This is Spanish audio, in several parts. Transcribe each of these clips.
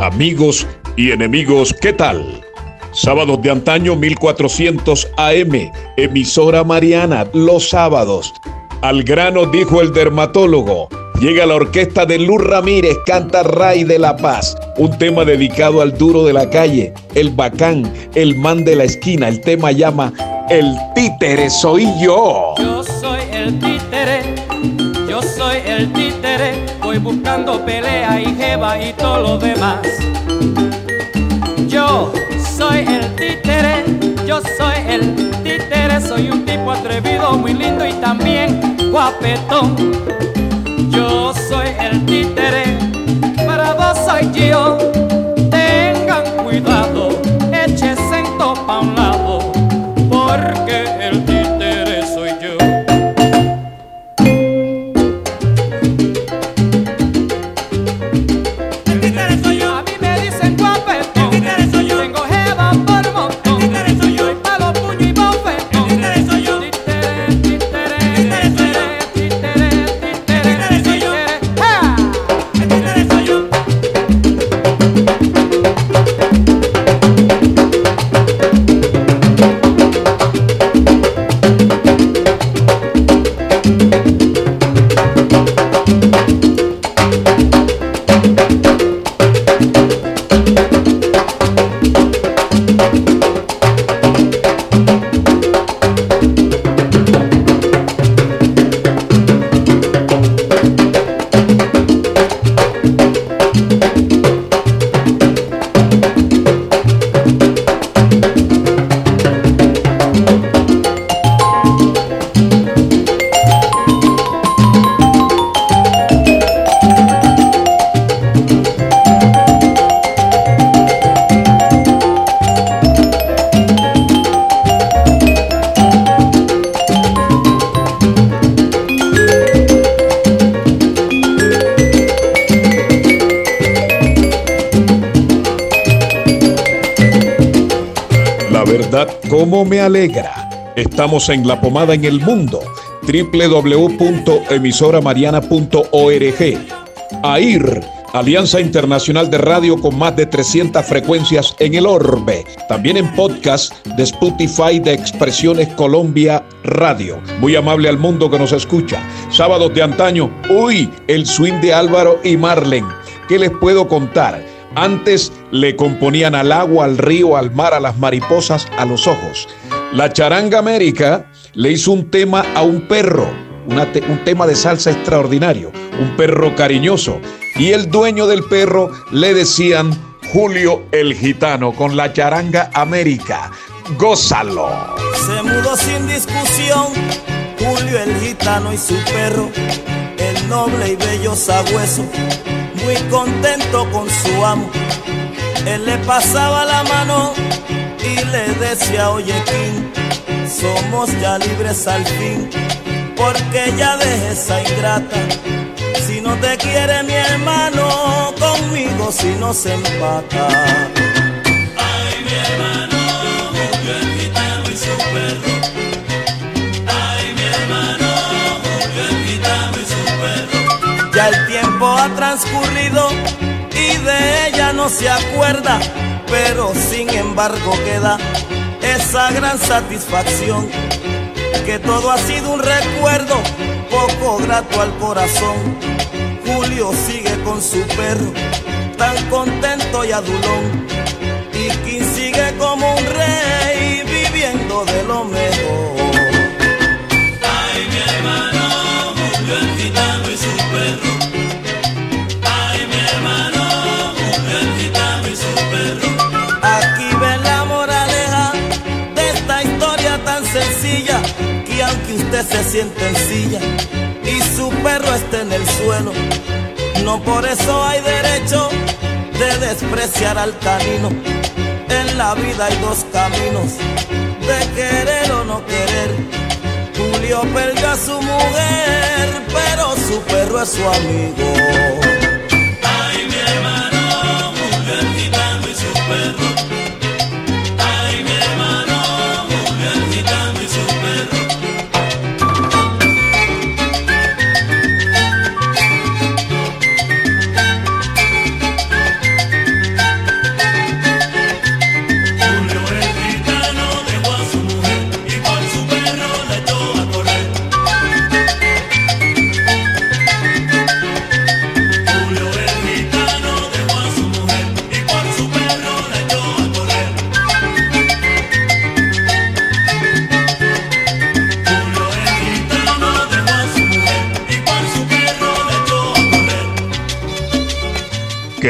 Amigos y enemigos, ¿qué tal? Sábados de antaño 1400 AM, emisora Mariana, los sábados. Al grano dijo el dermatólogo. Llega la orquesta de Luz Ramírez, canta Ray de la Paz, un tema dedicado al duro de la calle, el bacán, el man de la esquina. El tema llama El títere soy yo. Yo soy el títere, soy el títere, voy buscando pelea y jeva y todo lo demás. Yo soy el títere, yo soy el títere, soy un tipo atrevido, muy lindo y también guapetón. Yo soy el títere, para vos soy yo. Cómo me alegra. Estamos en La Pomada en el Mundo. www.emisoramariana.org. AIR, Alianza Internacional de Radio con más de 300 frecuencias en el orbe. También en podcast de Spotify de Expresiones Colombia Radio. Muy amable al mundo que nos escucha. Sábados de antaño, uy, el swing de Álvaro y Marlen. ¿Qué les puedo contar? Antes le componían al agua, al río, al mar, a las mariposas, a los ojos. La charanga América le hizo un tema a un perro, un tema de salsa extraordinario, un perro cariñoso. Y el dueño del perro le decían Julio el Gitano con la charanga América. Gózalo. Se mudó sin discusión Julio el gitano y su perro, el noble y bello sabueso, muy contento con su amo. Él le pasaba la mano y le decía, oye King, somos ya libres al fin, porque ya deje esa ingrata. Si no te quiere mi hermano, conmigo si no se empata. El tiempo ha transcurrido y de ella no se acuerda, pero sin embargo queda esa gran satisfacción que todo ha sido un recuerdo poco grato al corazón. Julio sigue con su perro, tan contento y adulón. Y King sigue como un rey, viviendo de lo mejor. Que usted se siente en silla y su perro está en el suelo. No por eso hay derecho de despreciar al canino. En la vida hay dos caminos, de querer o no querer. Julio perdió a su mujer, pero su perro es su amigo.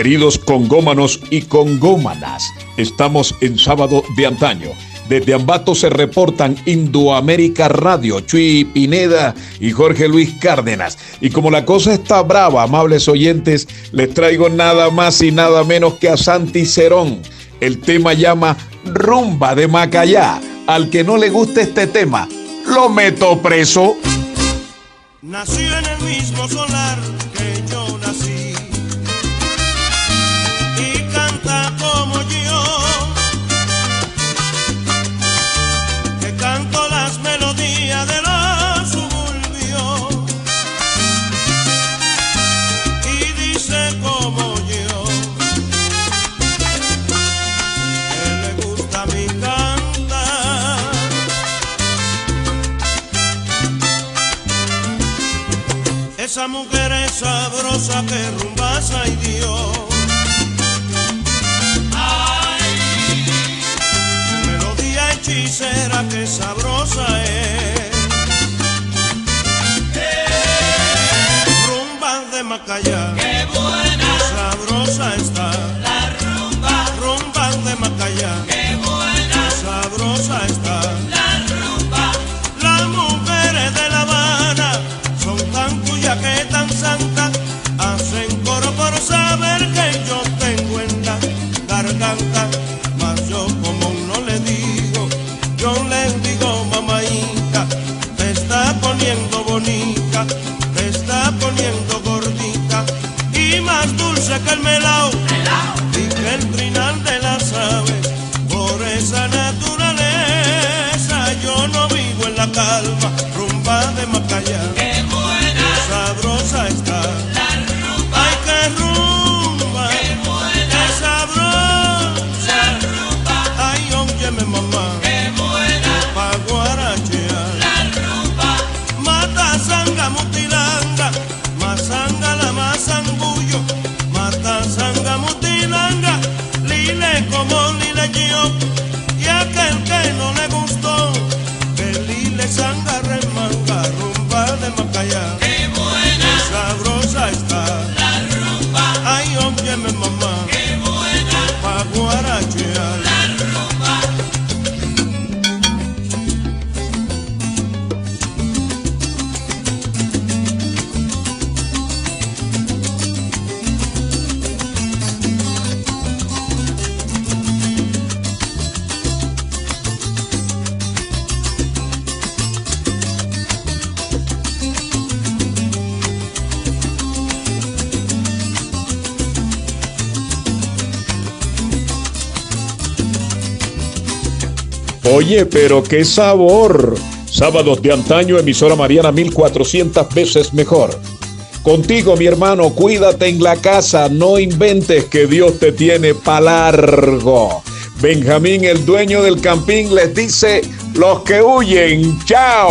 Queridos congómanos y congómanas, estamos en sábado de antaño. Desde Ambato se reportan Indoamérica Radio, Chuy Pineda y Jorge Luis Cárdenas. Y como la cosa está brava, amables oyentes, les traigo nada más y nada menos que a Santi Cerón. El tema llama Rumba de Macayá. Al que no le guste este tema, lo meto preso. Nació en el mismo solar esa mujer es sabrosa que rumbas, ay Dios. Ay, melodía hechicera que sabrosa es. Rumba de Macaya, qué buena, sabrosa está. La rumba, rumba de Macaya, qué buena, sabrosa está. Gracias. Como lile Oye, pero qué sabor. Sábados de antaño, emisora Mariana 1400 veces mejor. Contigo, mi hermano, cuídate en la casa, no inventes que Dios te tiene pa' largo. Benjamín, el dueño del campín, les dice, los que huyen, chao.